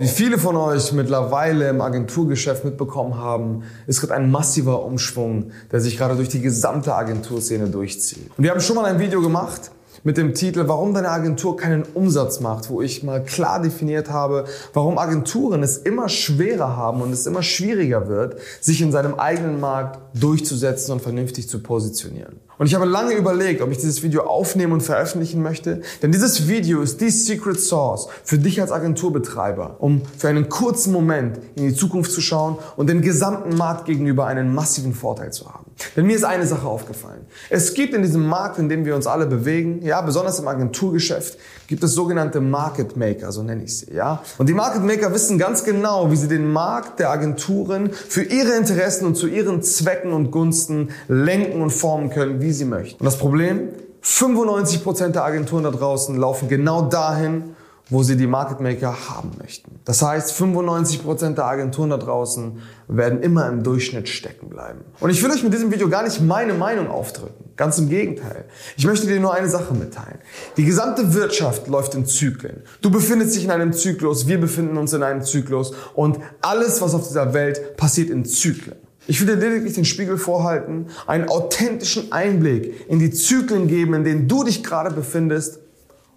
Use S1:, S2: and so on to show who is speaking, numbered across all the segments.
S1: Wie viele von euch mittlerweile im Agenturgeschäft mitbekommen haben, ist gerade ein massiver Umschwung, der sich gerade durch die gesamte Agenturszene durchzieht. Und wir haben schon mal ein Video gemacht mit dem Titel Warum deine Agentur keinen Umsatz macht, wo ich mal klar definiert habe, warum Agenturen es immer schwerer haben und es immer schwieriger wird, sich in seinem eigenen Markt durchzusetzen und vernünftig zu positionieren. Und ich habe lange überlegt, ob ich dieses Video aufnehmen und veröffentlichen möchte, denn dieses Video ist die Secret Source für dich als Agenturbetreiber, um für einen kurzen Moment in die Zukunft zu schauen und den gesamten Markt gegenüber einen massiven Vorteil zu haben. Denn mir ist eine Sache aufgefallen. Es gibt in diesem Markt, in dem wir uns alle bewegen, ja, besonders im Agenturgeschäft, gibt es sogenannte Market Maker, so nenne ich sie, ja. Und die Market Maker wissen ganz genau, wie sie den Markt der Agenturen für ihre Interessen und zu ihren Zwecken und Gunsten lenken und formen können, wie sie möchten. Und das Problem, 95% der Agenturen da draußen laufen genau dahin, wo sie die Market Maker haben möchten. Das heißt, 95% der Agenturen da draußen werden immer im Durchschnitt stecken bleiben. Und ich will euch mit diesem Video gar nicht meine Meinung aufdrücken. Ganz im Gegenteil. Ich möchte dir nur eine Sache mitteilen. Die gesamte Wirtschaft läuft in Zyklen. Du befindest dich in einem Zyklus, wir befinden uns in einem Zyklus und alles, was auf dieser Welt passiert in Zyklen. Ich will dir lediglich den Spiegel vorhalten, einen authentischen Einblick in die Zyklen geben, in denen du dich gerade befindest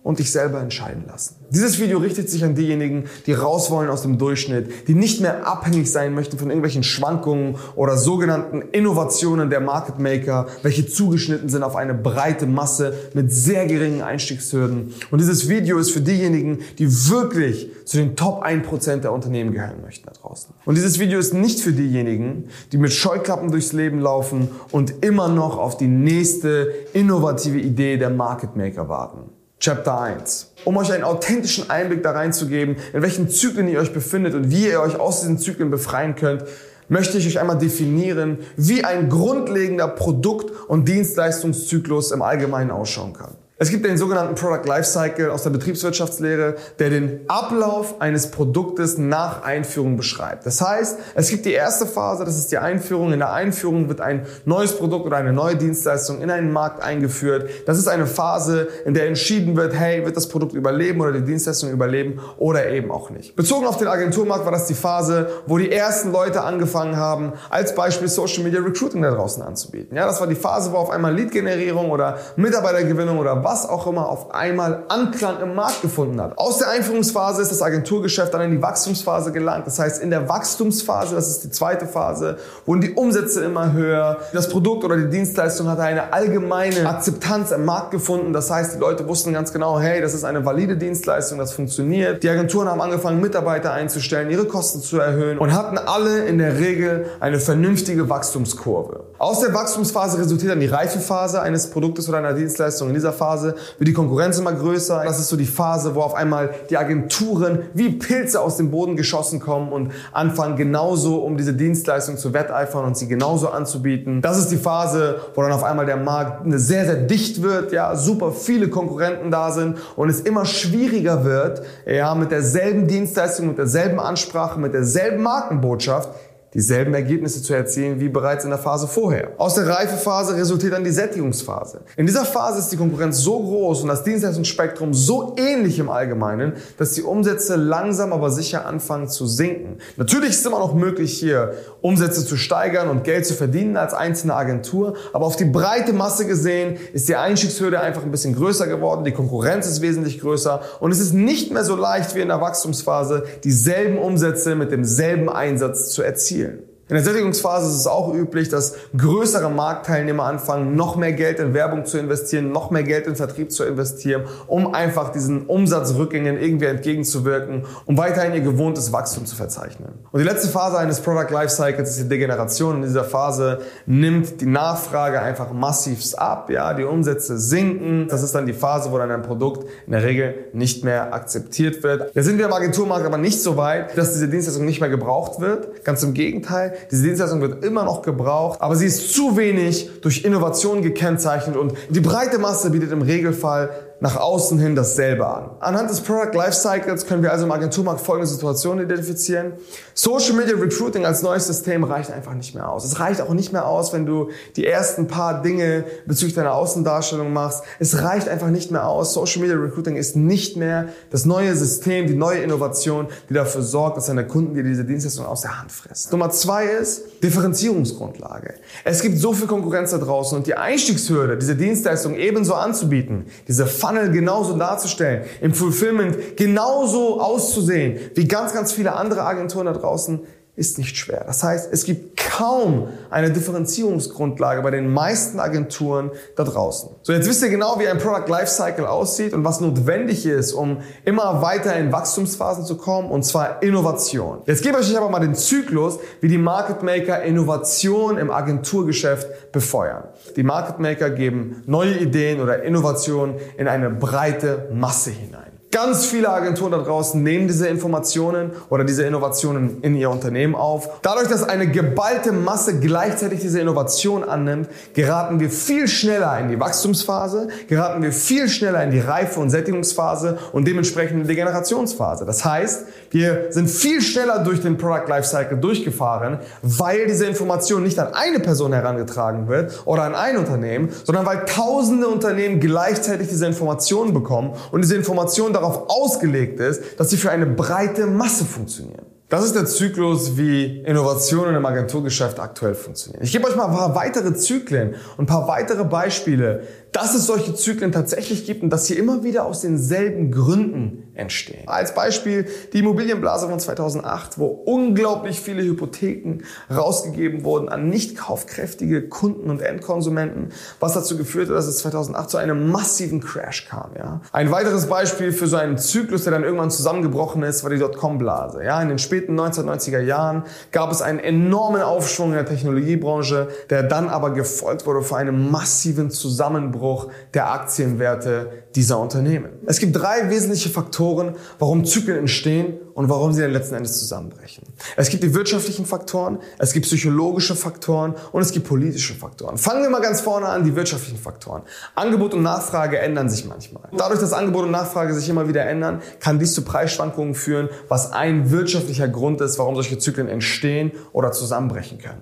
S1: und dich selber entscheiden lassen. Dieses Video richtet sich an diejenigen, die raus wollen aus dem Durchschnitt, die nicht mehr abhängig sein möchten von irgendwelchen Schwankungen oder sogenannten Innovationen der Market Maker, welche zugeschnitten sind auf eine breite Masse mit sehr geringen Einstiegshürden. Und dieses Video ist für diejenigen, die wirklich zu den Top 1% der Unternehmen gehören möchten da draußen. Und dieses Video ist nicht für diejenigen, die mit Scheuklappen durchs Leben laufen und immer noch auf die nächste innovative Idee der Market Maker warten. Chapter 1. Um euch einen authentischen Einblick da reinzugeben, in welchen Zyklen ihr euch befindet und wie ihr euch aus diesen Zyklen befreien könnt, möchte ich euch einmal definieren, wie ein grundlegender Produkt- und Dienstleistungszyklus im Allgemeinen ausschauen kann. Es gibt den sogenannten Product Lifecycle aus der Betriebswirtschaftslehre, der den Ablauf eines Produktes nach Einführung beschreibt. Das heißt, es gibt die erste Phase, das ist die Einführung. In der Einführung wird ein neues Produkt oder eine neue Dienstleistung in einen Markt eingeführt. Das ist eine Phase, in der entschieden wird, hey, wird das Produkt überleben oder die Dienstleistung überleben oder eben auch nicht. Bezogen auf den Agenturmarkt war das die Phase, wo die ersten Leute angefangen haben, als Beispiel Social Media Recruiting da draußen anzubieten. Ja, das war die Phase, wo auf einmal Lead-Generierung oder Mitarbeitergewinnung oder was auch immer auf einmal Anklang im Markt gefunden hat. Aus der Einführungsphase ist das Agenturgeschäft dann in die Wachstumsphase gelangt. Das heißt, in der Wachstumsphase, das ist die zweite Phase, wurden die Umsätze immer höher. Das Produkt oder die Dienstleistung hatte eine allgemeine Akzeptanz im Markt gefunden. Das heißt, die Leute wussten ganz genau, hey, das ist eine valide Dienstleistung, das funktioniert. Die Agenturen haben angefangen, Mitarbeiter einzustellen, ihre Kosten zu erhöhen und hatten alle in der Regel eine vernünftige Wachstumskurve. Aus der Wachstumsphase resultiert dann die Reifephase eines Produktes oder einer Dienstleistung. In dieser Phase Phase wird die Konkurrenz immer größer. Das ist so die Phase, wo auf einmal die Agenturen wie Pilze aus dem Boden geschossen kommen und anfangen genauso um diese Dienstleistung zu wetteifern und sie genauso anzubieten. Das ist die Phase, wo dann auf einmal der Markt sehr, sehr dicht wird, ja, super viele Konkurrenten da sind und es immer schwieriger wird, ja, mit derselben Dienstleistung, mit derselben Ansprache, mit derselben Markenbotschaft dieselben Ergebnisse zu erzielen wie bereits in der Phase vorher. Aus der Reifephase resultiert dann die Sättigungsphase. In dieser Phase ist die Konkurrenz so groß und das Dienstleistungsspektrum so ähnlich im Allgemeinen, dass die Umsätze langsam aber sicher anfangen zu sinken. Natürlich ist es immer noch möglich, hier Umsätze zu steigern und Geld zu verdienen als einzelne Agentur, aber auf die breite Masse gesehen ist die Einstiegshürde einfach ein bisschen größer geworden, die Konkurrenz ist wesentlich größer und es ist nicht mehr so leicht wie in der Wachstumsphase, dieselben Umsätze mit demselben Einsatz zu erzielen. Россия. In der Sättigungsphase ist es auch üblich, dass größere Marktteilnehmer anfangen, noch mehr Geld in Werbung zu investieren, noch mehr Geld in Vertrieb zu investieren, um einfach diesen Umsatzrückgängen irgendwie entgegenzuwirken, um weiterhin ihr gewohntes Wachstum zu verzeichnen. Und die letzte Phase eines Product Lifecycles ist die Degeneration. In dieser Phase nimmt die Nachfrage einfach massivst ab, ja, die Umsätze sinken. Das ist dann die Phase, wo dann ein Produkt in der Regel nicht mehr akzeptiert wird. Da sind wir im Agenturmarkt aber nicht so weit, dass diese Dienstleistung nicht mehr gebraucht wird. Ganz im Gegenteil. Diese Dienstleistung wird immer noch gebraucht, aber sie ist zu wenig durch Innovation gekennzeichnet und die breite Masse bietet im Regelfall nach außen hin dasselbe an. Anhand des Product Lifecycles können wir also im Agenturmarkt folgende Situationen identifizieren. Social Media Recruiting als neues System reicht einfach nicht mehr aus. Es reicht auch nicht mehr aus, wenn du die ersten paar Dinge bezüglich deiner Außendarstellung machst. Es reicht einfach nicht mehr aus. Social Media Recruiting ist nicht mehr das neue System, die neue Innovation, die dafür sorgt, dass deine Kunden dir diese Dienstleistung aus der Hand fressen. Nummer zwei ist Differenzierungsgrundlage. Es gibt so viel Konkurrenz da draußen und die Einstiegshürde, diese Dienstleistung ebenso anzubieten, diese Funnel genauso darzustellen, im Fulfillment genauso auszusehen wie ganz, ganz viele andere Agenturen da draußen, ist nicht schwer. Das heißt, es gibt kaum eine Differenzierungsgrundlage bei den meisten Agenturen da draußen. So, jetzt wisst ihr genau, wie ein Product Lifecycle aussieht und was notwendig ist, um immer weiter in Wachstumsphasen zu kommen, und zwar Innovation. Jetzt gebe ich euch aber mal den Zyklus, wie die Market Maker Innovation im Agenturgeschäft befeuern. Die Market Maker geben neue Ideen oder Innovationen in eine breite Masse hinein. Ganz viele Agenturen da draußen nehmen diese Informationen oder diese Innovationen in ihr Unternehmen auf. Dadurch, dass eine geballte Masse gleichzeitig diese Innovation annimmt, geraten wir viel schneller in die Wachstumsphase, geraten wir viel schneller in die Reife- und Sättigungsphase und dementsprechend in die Generationsphase. Das heißt, wir sind viel schneller durch den Product Lifecycle durchgefahren, weil diese Information nicht an eine Person herangetragen wird oder an ein Unternehmen, sondern weil tausende Unternehmen gleichzeitig diese Informationen bekommen und diese Informationen darauf ausgelegt ist, dass sie für eine breite Masse funktionieren. Das ist der Zyklus, wie Innovationen im Agenturgeschäft aktuell funktionieren. Ich gebe euch mal ein paar weitere Zyklen und ein paar weitere Beispiele, dass es solche Zyklen tatsächlich gibt und dass sie immer wieder aus denselben Gründen entstehen. Als Beispiel die Immobilienblase von 2008, wo unglaublich viele Hypotheken rausgegeben wurden an nicht kaufkräftige Kunden und Endkonsumenten, was dazu geführt hat, dass es 2008 zu einem massiven Crash kam. Ja? Ein weiteres Beispiel für so einen Zyklus, der dann irgendwann zusammengebrochen ist, war die Dotcom-Blase. Ja? In den späten 1990er Jahren gab es einen enormen Aufschwung in der Technologiebranche, der dann aber gefolgt wurde von einem massiven Zusammenbruch Zusammenbruch der Aktienwerte dieser Unternehmen. Es gibt drei wesentliche Faktoren, warum Zyklen entstehen und warum sie dann letzten Endes zusammenbrechen. Es gibt die wirtschaftlichen Faktoren, es gibt psychologische Faktoren und es gibt politische Faktoren. Fangen wir mal ganz vorne an, die wirtschaftlichen Faktoren. Angebot und Nachfrage ändern sich manchmal. Dadurch, dass Angebot und Nachfrage sich immer wieder ändern, kann dies zu Preisschwankungen führen, was ein wirtschaftlicher Grund ist, warum solche Zyklen entstehen oder zusammenbrechen können.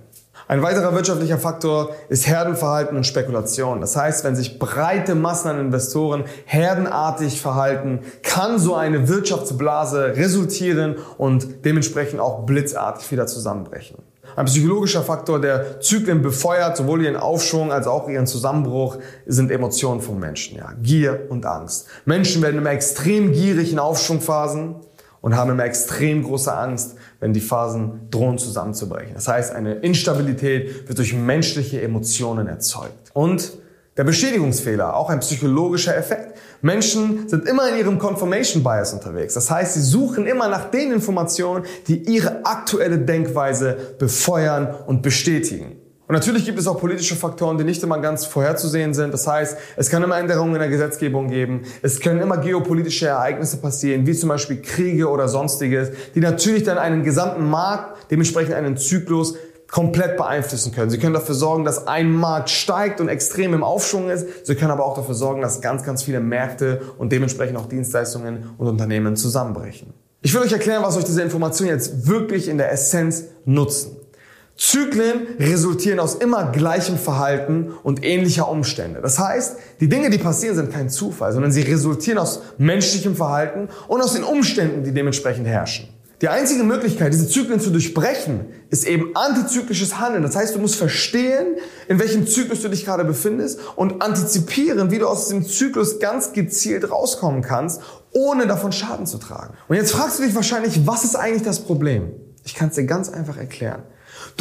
S1: Ein weiterer wirtschaftlicher Faktor ist Herdenverhalten und Spekulation. Das heißt, wenn sich breite Massen an Investoren herdenartig verhalten, kann so eine Wirtschaftsblase resultieren und dementsprechend auch blitzartig wieder zusammenbrechen. Ein psychologischer Faktor, der Zyklen befeuert, sowohl ihren Aufschwung als auch ihren Zusammenbruch, sind Emotionen von Menschen. Ja. Gier und Angst. Menschen werden immer extrem gierig in Aufschwungphasen und haben immer extrem große Angst, wenn die Phasen drohen zusammenzubrechen. Das heißt, eine Instabilität wird durch menschliche Emotionen erzeugt. Und der Beschädigungsfehler, auch ein psychologischer Effekt. Menschen sind immer in ihrem Confirmation Bias unterwegs. Das heißt, sie suchen immer nach den Informationen, die ihre aktuelle Denkweise befeuern und bestätigen. Und natürlich gibt es auch politische Faktoren, die nicht immer ganz vorherzusehen sind. Das heißt, es kann immer Änderungen in der Gesetzgebung geben. Es können immer geopolitische Ereignisse passieren, wie zum Beispiel Kriege oder sonstiges, die natürlich dann einen gesamten Markt, dementsprechend einen Zyklus komplett beeinflussen können. Sie können dafür sorgen, dass ein Markt steigt und extrem im Aufschwung ist. Sie können aber auch dafür sorgen, dass ganz, ganz viele Märkte und dementsprechend auch Dienstleistungen und Unternehmen zusammenbrechen. Ich will euch erklären, was euch diese Informationen jetzt wirklich in der Essenz nutzen. Zyklen resultieren aus immer gleichem Verhalten und ähnlicher Umstände. Das heißt, die Dinge, die passieren, sind kein Zufall, sondern sie resultieren aus menschlichem Verhalten und aus den Umständen, die dementsprechend herrschen. Die einzige Möglichkeit, diese Zyklen zu durchbrechen, ist eben antizyklisches Handeln. Das heißt, du musst verstehen, in welchem Zyklus du dich gerade befindest und antizipieren, wie du aus dem Zyklus ganz gezielt rauskommen kannst, ohne davon Schaden zu tragen. Und jetzt fragst du dich wahrscheinlich, was ist eigentlich das Problem? Ich kann es dir ganz einfach erklären.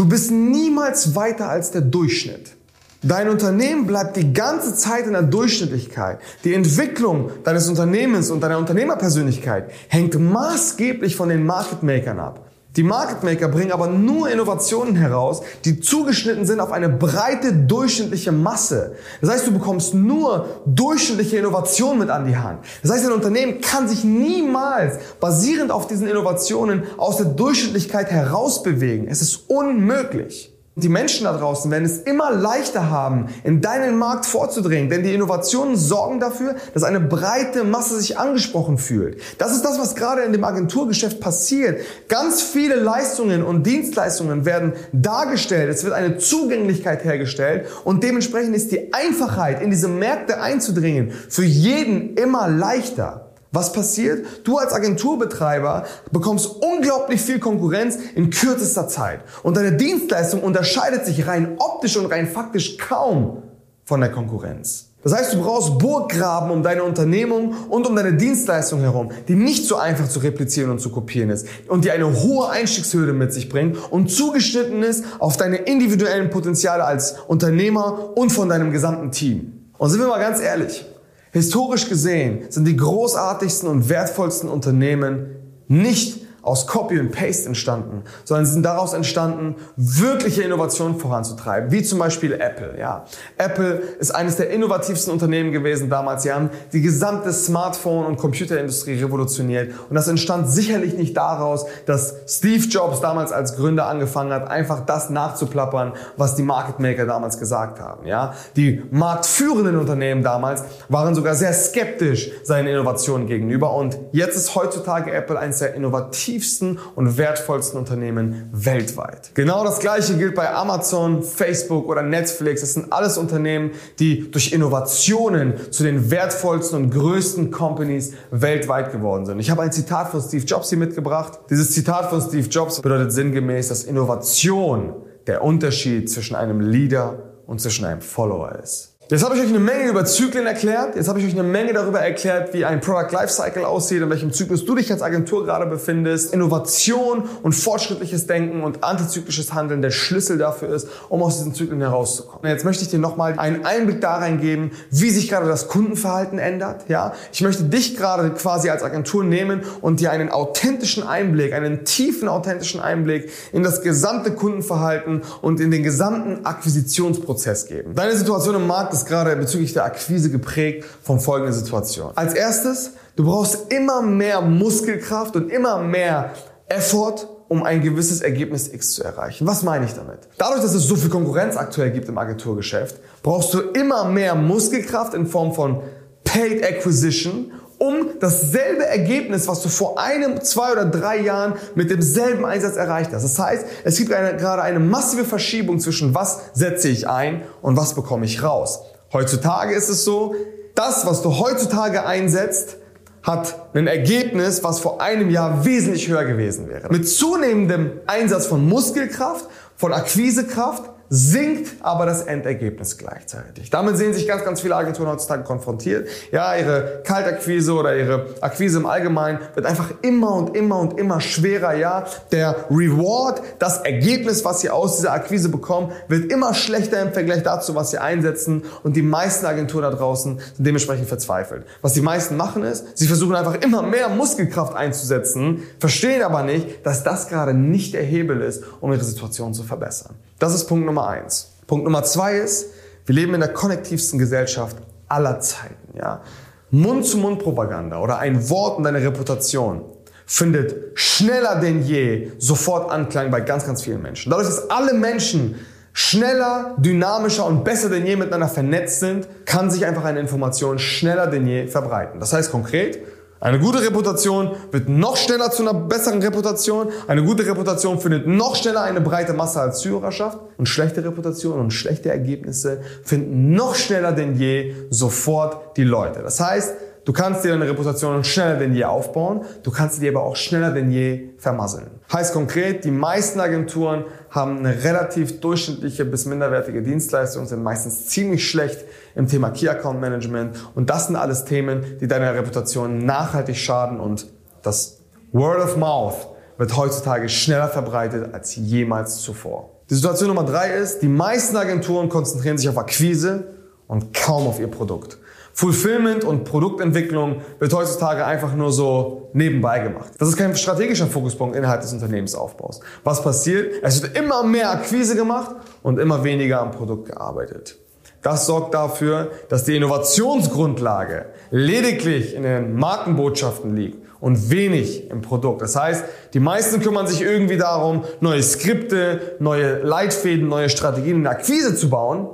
S1: Du bist niemals weiter als der Durchschnitt. Dein Unternehmen bleibt die ganze Zeit in der Durchschnittlichkeit. Die Entwicklung deines Unternehmens und deiner Unternehmerpersönlichkeit hängt maßgeblich von den Market Makern ab. Die Market Maker bringen aber nur Innovationen heraus, die zugeschnitten sind auf eine breite durchschnittliche Masse. Das heißt, du bekommst nur durchschnittliche Innovationen mit an die Hand. Das heißt, ein Unternehmen kann sich niemals basierend auf diesen Innovationen aus der Durchschnittlichkeit herausbewegen. Es ist unmöglich. Die Menschen da draußen werden es immer leichter haben, in deinen Markt vorzudringen, denn die Innovationen sorgen dafür, dass eine breite Masse sich angesprochen fühlt. Das ist das, was gerade in dem Agenturgeschäft passiert. Ganz viele Leistungen und Dienstleistungen werden dargestellt, es wird eine Zugänglichkeit hergestellt und dementsprechend ist die Einfachheit, in diese Märkte einzudringen, für jeden immer leichter. Was passiert? Du als Agenturbetreiber bekommst unglaublich viel Konkurrenz in kürzester Zeit. Und deine Dienstleistung unterscheidet sich rein optisch und rein faktisch kaum von der Konkurrenz. Das heißt, du brauchst Burggraben um deine Unternehmung und um deine Dienstleistung herum, die nicht so einfach zu replizieren und zu kopieren ist und die eine hohe Einstiegshürde mit sich bringt und zugeschnitten ist auf deine individuellen Potenziale als Unternehmer und von deinem gesamten Team. Und sind wir mal ganz ehrlich, Historisch gesehen sind die großartigsten und wertvollsten Unternehmen nicht aus Copy und Paste entstanden, sondern sind daraus entstanden, wirkliche Innovationen voranzutreiben, wie zum Beispiel Apple. Ja, Apple ist eines der innovativsten Unternehmen gewesen damals. Sie haben die gesamte Smartphone- und Computerindustrie revolutioniert und das entstand sicherlich nicht daraus, dass Steve Jobs damals als Gründer angefangen hat, einfach das nachzuplappern, was die Market Maker damals gesagt haben. Ja, die marktführenden Unternehmen damals waren sogar sehr skeptisch seinen Innovationen gegenüber und jetzt ist heutzutage Apple eines der innovativsten innovativsten und wertvollsten Unternehmen weltweit. Genau das gleiche gilt bei Amazon, Facebook oder Netflix. Das sind alles Unternehmen, die durch Innovationen zu den wertvollsten und größten Companies weltweit geworden sind. Ich habe ein Zitat von Steve Jobs hier mitgebracht. Dieses Zitat von Steve Jobs bedeutet sinngemäß, dass Innovation der Unterschied zwischen einem Leader und zwischen einem Follower ist. Jetzt habe ich euch eine Menge über Zyklen erklärt. Jetzt habe ich euch eine Menge darüber erklärt, wie ein Product Lifecycle aussieht, in welchem Zyklus du dich als Agentur gerade befindest. Innovation und fortschrittliches Denken und antizyklisches Handeln der Schlüssel dafür ist, um aus diesen Zyklen herauszukommen. Jetzt möchte ich dir nochmal einen Einblick da reingeben, wie sich gerade das Kundenverhalten ändert. Ja, ich möchte dich gerade quasi als Agentur nehmen und dir einen authentischen Einblick, einen tiefen authentischen Einblick in das gesamte Kundenverhalten und in den gesamten Akquisitionsprozess geben. Deine Situation im Markt ist ist gerade bezüglich der Akquise geprägt von folgender Situation. Als erstes, du brauchst immer mehr Muskelkraft und immer mehr Effort, um ein gewisses Ergebnis X zu erreichen. Was meine ich damit? Dadurch, dass es so viel Konkurrenz aktuell gibt im Agenturgeschäft, brauchst du immer mehr Muskelkraft in Form von Paid Acquisition, um dasselbe Ergebnis, was du vor einem, zwei oder drei Jahren mit demselben Einsatz erreicht hast. Das heißt, es gibt eine, gerade eine massive Verschiebung zwischen was setze ich ein und was bekomme ich raus. Heutzutage ist es so, das, was du heutzutage einsetzt, hat ein Ergebnis, was vor einem Jahr wesentlich höher gewesen wäre. Mit zunehmendem Einsatz von Muskelkraft, von Akquisekraft, sinkt aber das Endergebnis gleichzeitig. Damit sehen sich ganz, ganz viele Agenturen heutzutage konfrontiert. Ja, ihre Kaltakquise oder ihre Akquise im Allgemeinen wird einfach immer und immer und immer schwerer. Ja, der Reward, das Ergebnis, was sie aus dieser Akquise bekommen, wird immer schlechter im Vergleich dazu, was sie einsetzen. Und die meisten Agenturen da draußen sind dementsprechend verzweifelt. Was die meisten machen ist, sie versuchen einfach immer mehr Muskelkraft einzusetzen, verstehen aber nicht, dass das gerade nicht der Hebel ist, um ihre Situation zu verbessern. Das ist Punkt Nummer eins. Punkt Nummer zwei ist, wir leben in der konnektivsten Gesellschaft aller Zeiten. Ja? Mund-zu-Mund-Propaganda oder ein Wort und eine Reputation findet schneller denn je sofort Anklang bei ganz, ganz vielen Menschen. Dadurch, dass alle Menschen schneller, dynamischer und besser denn je miteinander vernetzt sind, kann sich einfach eine Information schneller denn je verbreiten. Das heißt konkret, eine gute Reputation wird noch schneller zu einer besseren Reputation. Eine gute Reputation findet noch schneller eine breite Masse als Zuhörerschaft. Und schlechte Reputation und schlechte Ergebnisse finden noch schneller denn je sofort die Leute. Das heißt, Du kannst dir deine Reputation schneller denn je aufbauen, du kannst sie dir aber auch schneller denn je vermasseln. Heißt konkret, die meisten Agenturen haben eine relativ durchschnittliche bis minderwertige Dienstleistung, sind meistens ziemlich schlecht im Thema Key Account Management und das sind alles Themen, die deiner Reputation nachhaltig schaden und das Word of Mouth wird heutzutage schneller verbreitet als jemals zuvor. Die Situation Nummer drei ist, die meisten Agenturen konzentrieren sich auf Akquise und kaum auf ihr Produkt. Fulfillment und Produktentwicklung wird heutzutage einfach nur so nebenbei gemacht. Das ist kein strategischer Fokuspunkt innerhalb des Unternehmensaufbaus. Was passiert? Es wird immer mehr Akquise gemacht und immer weniger am Produkt gearbeitet. Das sorgt dafür, dass die Innovationsgrundlage lediglich in den Markenbotschaften liegt und wenig im Produkt. Das heißt, die meisten kümmern sich irgendwie darum, neue Skripte, neue Leitfäden, neue Strategien in der Akquise zu bauen,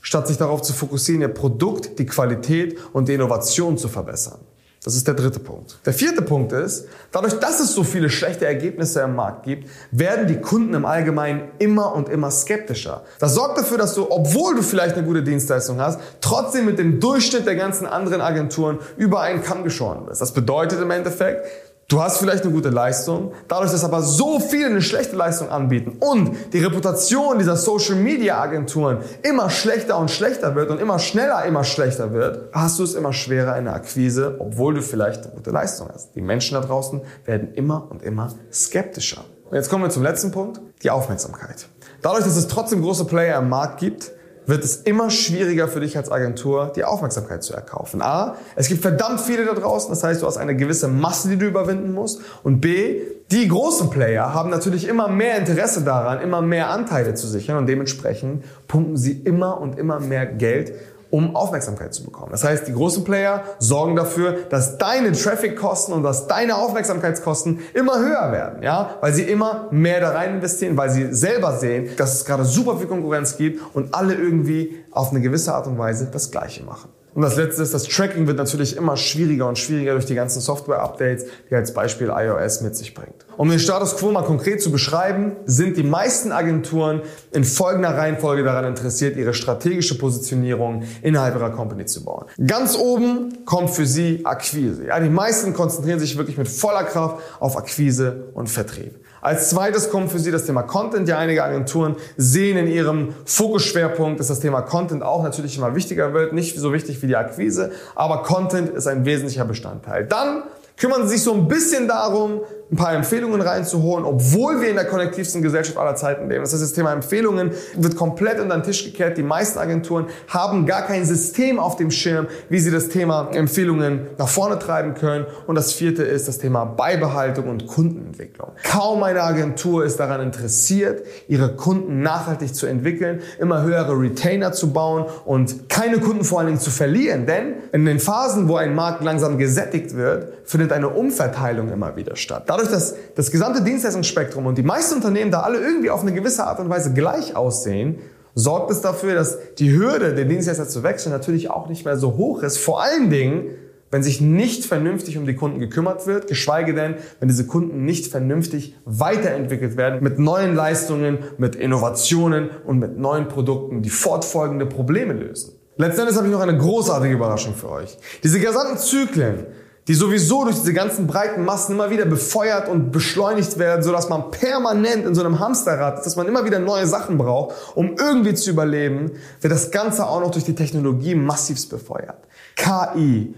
S1: statt sich darauf zu fokussieren, ihr Produkt, die Qualität und die Innovation zu verbessern. Das ist der dritte Punkt. Der vierte Punkt ist, dadurch, dass es so viele schlechte Ergebnisse im Markt gibt, werden die Kunden im Allgemeinen immer und immer skeptischer. Das sorgt dafür, dass du, obwohl du vielleicht eine gute Dienstleistung hast, trotzdem mit dem Durchschnitt der ganzen anderen Agenturen über einen Kamm geschoren bist. Das bedeutet im Endeffekt, Du hast vielleicht eine gute Leistung, dadurch, dass aber so viele eine schlechte Leistung anbieten und die Reputation dieser Social Media Agenturen immer schlechter und schlechter wird und immer schneller immer schlechter wird, hast du es immer schwerer in der Akquise, obwohl du vielleicht eine gute Leistung hast. Die Menschen da draußen werden immer und immer skeptischer. Und jetzt kommen wir zum letzten Punkt, die Aufmerksamkeit. Dadurch, dass es trotzdem große Player im Markt gibt, wird es immer schwieriger für dich als Agentur, die Aufmerksamkeit zu erkaufen. A, es gibt verdammt viele da draußen, das heißt, du hast eine gewisse Masse, die du überwinden musst. Und B, die großen Player haben natürlich immer mehr Interesse daran, immer mehr Anteile zu sichern und dementsprechend pumpen sie immer und immer mehr Geld um Aufmerksamkeit zu bekommen. Das heißt, die großen Player sorgen dafür, dass deine Traffic-Kosten und dass deine Aufmerksamkeitskosten immer höher werden, ja, weil sie immer mehr da rein investieren, weil sie selber sehen, dass es gerade super viel Konkurrenz gibt und alle irgendwie auf eine gewisse Art und Weise das Gleiche machen. Und das letzte ist, das Tracking wird natürlich immer schwieriger und schwieriger durch die ganzen Software-Updates, die als Beispiel iOS mit sich bringt. Um den Status quo mal konkret zu beschreiben, sind die meisten Agenturen in folgender Reihenfolge daran interessiert, ihre strategische Positionierung innerhalb ihrer Company zu bauen. Ganz oben kommt für sie Akquise. Ja, die meisten konzentrieren sich wirklich mit voller Kraft auf Akquise und Vertrieb. Als zweites kommt für Sie das Thema Content. Ja, einige Agenturen sehen in ihrem Fokusschwerpunkt, dass das Thema Content auch natürlich immer wichtiger wird. Nicht so wichtig wie die Akquise, aber Content ist ein wesentlicher Bestandteil. Dann kümmern sie sich so ein bisschen darum, ein paar Empfehlungen reinzuholen, obwohl wir in der kollektivsten Gesellschaft aller Zeiten leben. Das heißt, das Thema Empfehlungen wird komplett unter den Tisch gekehrt. Die meisten Agenturen haben gar kein System auf dem Schirm, wie sie das Thema Empfehlungen nach vorne treiben können. Und das vierte ist das Thema Beibehaltung und Kundenentwicklung. Kaum eine Agentur ist daran interessiert, ihre Kunden nachhaltig zu entwickeln, immer höhere Retainer zu bauen und keine Kunden vor allen Dingen zu verlieren. Denn in den Phasen, wo ein Markt langsam gesättigt wird, findet eine Umverteilung immer wieder statt. Dadurch, dass das gesamte Dienstleistungsspektrum und die meisten Unternehmen da alle irgendwie auf eine gewisse Art und Weise gleich aussehen, sorgt es dafür, dass die Hürde, den Dienstleister zu wechseln, natürlich auch nicht mehr so hoch ist. Vor allen Dingen, wenn sich nicht vernünftig um die Kunden gekümmert wird, geschweige denn, wenn diese Kunden nicht vernünftig weiterentwickelt werden mit neuen Leistungen, mit Innovationen und mit neuen Produkten, die fortfolgende Probleme lösen. Letztendlich habe ich noch eine großartige Überraschung für euch. Diese gesamten Zyklen, die sowieso durch diese ganzen breiten Massen immer wieder befeuert und beschleunigt werden, sodass man permanent in so einem Hamsterrad ist, dass man immer wieder neue Sachen braucht, um irgendwie zu überleben, wird das Ganze auch noch durch die Technologie massivst befeuert. KI,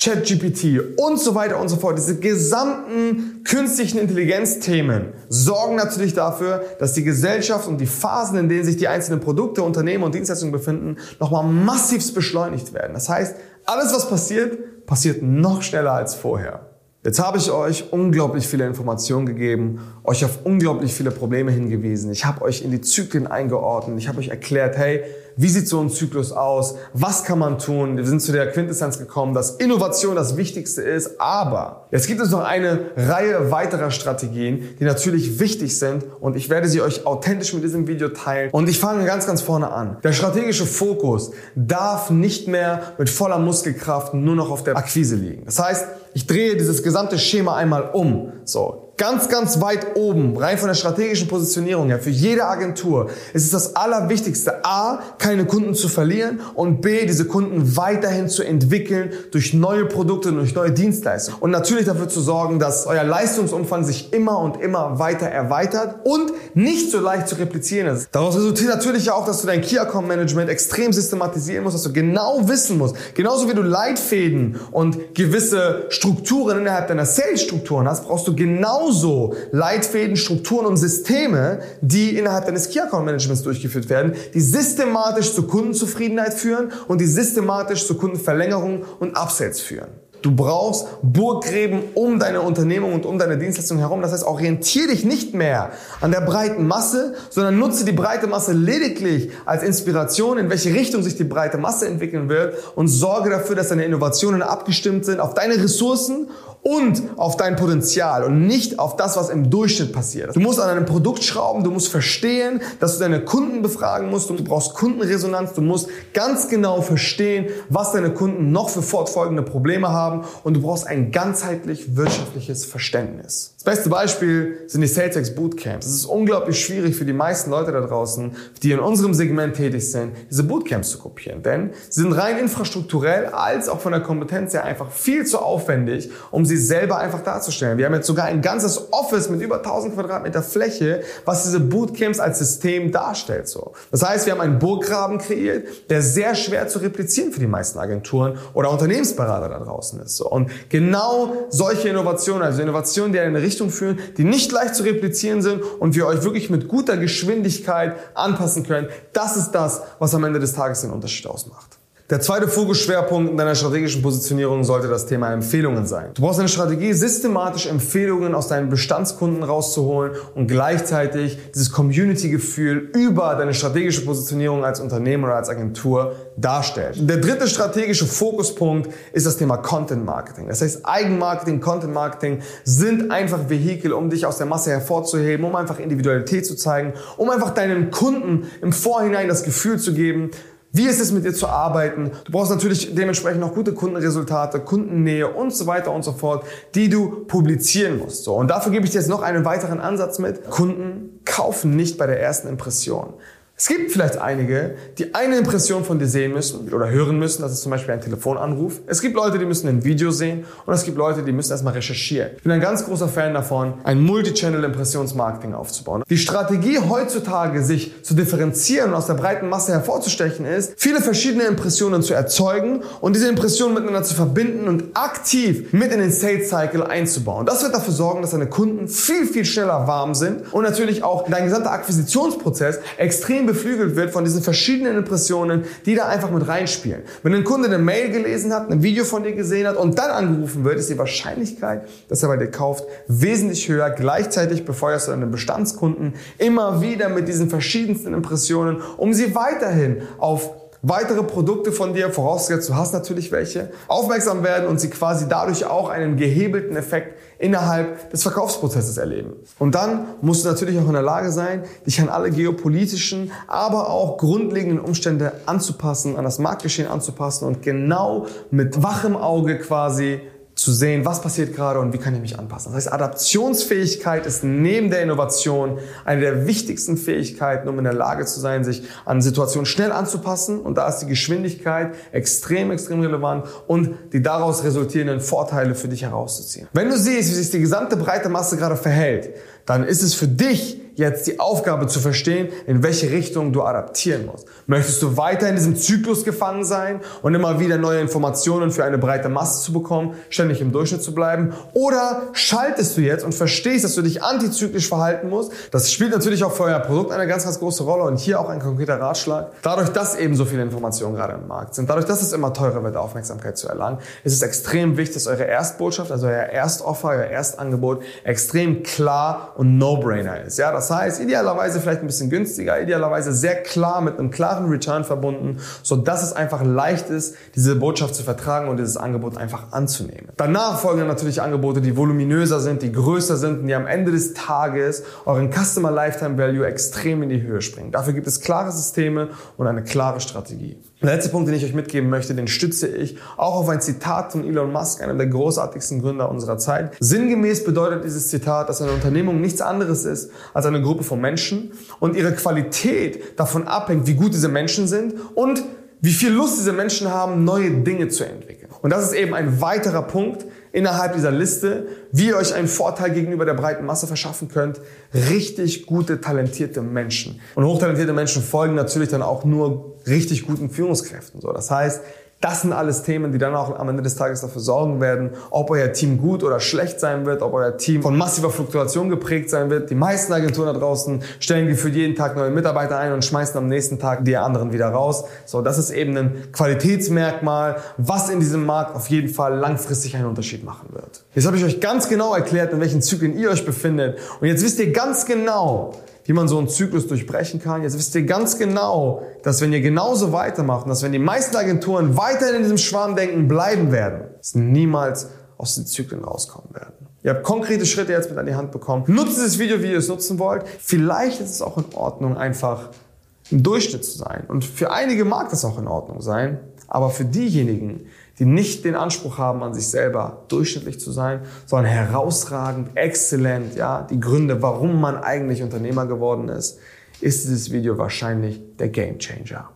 S1: ChatGPT und so weiter und so fort. Diese gesamten künstlichen Intelligenzthemen sorgen natürlich dafür, dass die Gesellschaft und die Phasen, in denen sich die einzelnen Produkte, Unternehmen und Dienstleistungen befinden, nochmal massivst beschleunigt werden. Das heißt, alles, was passiert, passiert noch schneller als vorher. Jetzt habe ich euch unglaublich viele Informationen gegeben, euch auf unglaublich viele Probleme hingewiesen. Ich habe euch in die Zyklen eingeordnet. Ich habe euch erklärt, hey, wie sieht so ein Zyklus aus? Was kann man tun? Wir sind zu der Quintessenz gekommen, dass Innovation das Wichtigste ist. Aber jetzt gibt es noch eine Reihe weiterer Strategien, die natürlich wichtig sind. Und ich werde sie euch authentisch mit diesem Video teilen. Und ich fange ganz, ganz vorne an. Der strategische Fokus darf nicht mehr mit voller Muskelkraft nur noch auf der Akquise liegen. Das heißt, ich drehe dieses gesamte Schema einmal um. So, ganz, ganz weit oben, rein von der strategischen Positionierung her, für jede Agentur ist es das Allerwichtigste, A, keine Kunden zu verlieren und B, diese Kunden weiterhin zu entwickeln durch neue Produkte, durch neue Dienstleistungen. Und natürlich dafür zu sorgen, dass euer Leistungsumfang sich immer und immer weiter erweitert und nicht so leicht zu replizieren ist. Daraus resultiert natürlich auch, dass du dein Key Account Management extrem systematisieren musst, dass du genau wissen musst, genauso wie du Leitfäden und gewisse Strukturen innerhalb deiner Sales-Strukturen hast, brauchst du genau genauso Leitfäden, Strukturen und Systeme, die innerhalb deines Key Account Managements durchgeführt werden, die systematisch zur Kundenzufriedenheit führen und die systematisch zur Kundenverlängerung und Upsells führen. Du brauchst Burggräben um deine Unternehmung und um deine Dienstleistung herum. Das heißt, orientiere dich nicht mehr an der breiten Masse, sondern nutze die breite Masse lediglich als Inspiration, in welche Richtung sich die breite Masse entwickeln wird und sorge dafür, dass deine Innovationen abgestimmt sind auf deine Ressourcen und auf dein Potenzial und nicht auf das, was im Durchschnitt passiert. Du musst an deinem Produkt schrauben, du musst verstehen, dass du deine Kunden befragen musst, du brauchst Kundenresonanz, du musst ganz genau verstehen, was deine Kunden noch für fortfolgende Probleme haben und du brauchst ein ganzheitlich wirtschaftliches Verständnis. Beste Beispiel sind die SalesX Bootcamps. Es ist unglaublich schwierig für die meisten Leute da draußen, die in unserem Segment tätig sind, diese Bootcamps zu kopieren, denn sie sind rein infrastrukturell als auch von der Kompetenz her einfach viel zu aufwendig, um sie selber einfach darzustellen. Wir haben jetzt sogar ein ganzes Office mit über 1000 Quadratmeter Fläche, was diese Bootcamps als System darstellt. So. Das heißt, wir haben einen Burggraben kreiert, der sehr schwer zu replizieren für die meisten Agenturen oder Unternehmensberater da draußen ist. So. Und genau solche Innovationen, also Innovationen, die in eine Richtung führen, die nicht leicht zu replizieren sind und wir euch wirklich mit guter Geschwindigkeit anpassen können, das ist das, was am Ende des Tages den Unterschied ausmacht. Der zweite Fokusschwerpunkt in deiner strategischen Positionierung sollte das Thema Empfehlungen sein. Du brauchst eine Strategie, systematisch Empfehlungen aus deinen Bestandskunden rauszuholen und gleichzeitig dieses Community-Gefühl über deine strategische Positionierung als Unternehmen oder als Agentur darstellt. Der dritte strategische Fokuspunkt ist das Thema Content Marketing. Das heißt, Eigenmarketing, Content Marketing sind einfach Vehikel, um dich aus der Masse hervorzuheben, um einfach Individualität zu zeigen, um einfach deinen Kunden im Vorhinein das Gefühl zu geben, wie ist es mit dir zu arbeiten? Du brauchst natürlich dementsprechend noch gute Kundenresultate, Kundennähe und so weiter und so fort, die du publizieren musst. So, und dafür gebe ich dir jetzt noch einen weiteren Ansatz mit. Kunden kaufen nicht bei der ersten Impression. Es gibt vielleicht einige, die eine Impression von dir sehen müssen oder hören müssen. Das ist zum Beispiel ein Telefonanruf. Es gibt Leute, die müssen ein Video sehen und es gibt Leute, die müssen erstmal recherchieren. Ich bin ein ganz großer Fan davon, ein Multi-Channel-Impressionsmarketing aufzubauen. Die Strategie heutzutage, sich zu differenzieren und aus der breiten Masse hervorzustechen, ist, viele verschiedene Impressionen zu erzeugen und diese Impressionen miteinander zu verbinden und aktiv mit in den Sales-Cycle einzubauen. Das wird dafür sorgen, dass deine Kunden viel, viel schneller warm sind und natürlich auch dein gesamter Akquisitionsprozess extrem beflügelt wird von diesen verschiedenen Impressionen, die da einfach mit reinspielen. Wenn ein Kunde eine Mail gelesen hat, ein Video von dir gesehen hat und dann angerufen wird, ist die Wahrscheinlichkeit, dass er bei dir kauft, wesentlich höher. Gleichzeitig befeuerst du deine Bestandskunden immer wieder mit diesen verschiedensten Impressionen, um sie weiterhin auf weitere Produkte von dir, vorausgesetzt du hast natürlich welche, aufmerksam werden und sie quasi dadurch auch einen gehebelten Effekt innerhalb des Verkaufsprozesses erleben. Und dann musst du natürlich auch in der Lage sein, dich an alle geopolitischen, aber auch grundlegenden Umstände anzupassen, an das Marktgeschehen anzupassen und genau mit wachem Auge quasi zu sehen, was passiert gerade und wie kann ich mich anpassen. Das heißt, Adaptionsfähigkeit ist neben der Innovation eine der wichtigsten Fähigkeiten, um in der Lage zu sein, sich an Situationen schnell anzupassen. Und da ist die Geschwindigkeit extrem, extrem relevant und die daraus resultierenden Vorteile für dich herauszuziehen. Wenn du siehst, wie sich die gesamte breite Masse gerade verhält, dann ist es für dich jetzt die Aufgabe zu verstehen, in welche Richtung du adaptieren musst. Möchtest du weiter in diesem Zyklus gefangen sein und immer wieder neue Informationen für eine breite Masse zu bekommen, ständig im Durchschnitt zu bleiben? Oder schaltest du jetzt und verstehst, dass du dich antizyklisch verhalten musst? Das spielt natürlich auch für euer Produkt eine ganz, ganz große Rolle und hier auch ein konkreter Ratschlag. Dadurch, dass eben so viele Informationen gerade im Markt sind, dadurch, dass es immer teurer wird, Aufmerksamkeit zu erlangen, ist es extrem wichtig, dass eure Erstbotschaft, also euer Erstoffer, euer Erstangebot extrem klar und No-Brainer ist. Ja, das das heißt, idealerweise vielleicht ein bisschen günstiger, idealerweise sehr klar mit einem klaren Return verbunden, so dass es einfach leicht ist, diese Botschaft zu vertragen und dieses Angebot einfach anzunehmen. Danach folgen natürlich Angebote, die voluminöser sind, die größer sind und die am Ende des Tages euren Customer Lifetime Value extrem in die Höhe springen. Dafür gibt es klare Systeme und eine klare Strategie. Der letzte Punkt, den ich euch mitgeben möchte, den stütze ich auch auf ein Zitat von Elon Musk, einem der großartigsten Gründer unserer Zeit. Sinngemäß bedeutet dieses Zitat, dass eine Unternehmung nichts anderes ist als eine Gruppe von Menschen und ihre Qualität davon abhängt, wie gut diese Menschen sind und wie viel Lust diese Menschen haben, neue Dinge zu entwickeln. Und das ist eben ein weiterer Punkt innerhalb dieser Liste, wie ihr euch einen Vorteil gegenüber der breiten Masse verschaffen könnt. Richtig gute, talentierte Menschen. Und hochtalentierte Menschen folgen natürlich dann auch nur richtig guten Führungskräften. So, das heißt, das sind alles Themen, die dann auch am Ende des Tages dafür sorgen werden, ob euer Team gut oder schlecht sein wird, ob euer Team von massiver Fluktuation geprägt sein wird. Die meisten Agenturen da draußen stellen gefühlt jeden Tag neue Mitarbeiter ein und schmeißen am nächsten Tag die anderen wieder raus. So, das ist eben ein Qualitätsmerkmal, was in diesem Markt auf jeden Fall langfristig einen Unterschied machen wird. Jetzt habe ich euch ganz genau erklärt, in welchen Zyklen ihr euch befindet. Und jetzt wisst ihr ganz genau, wie man so einen Zyklus durchbrechen kann. Jetzt wisst ihr ganz genau, dass wenn ihr genauso weitermacht dass wenn die meisten Agenturen weiter in diesem Schwarmdenken bleiben werden, es niemals aus den Zyklen rauskommen werden. Ihr habt konkrete Schritte jetzt mit an die Hand bekommen. Nutzt dieses Video, wie ihr es nutzen wollt. Vielleicht ist es auch in Ordnung, einfach im Durchschnitt zu sein. Und für einige mag das auch in Ordnung sein. Aber für diejenigen, die nicht den Anspruch haben, an sich selber durchschnittlich zu sein, sondern herausragend, exzellent, ja, die Gründe, warum man eigentlich Unternehmer geworden ist, ist dieses Video wahrscheinlich der Game Changer.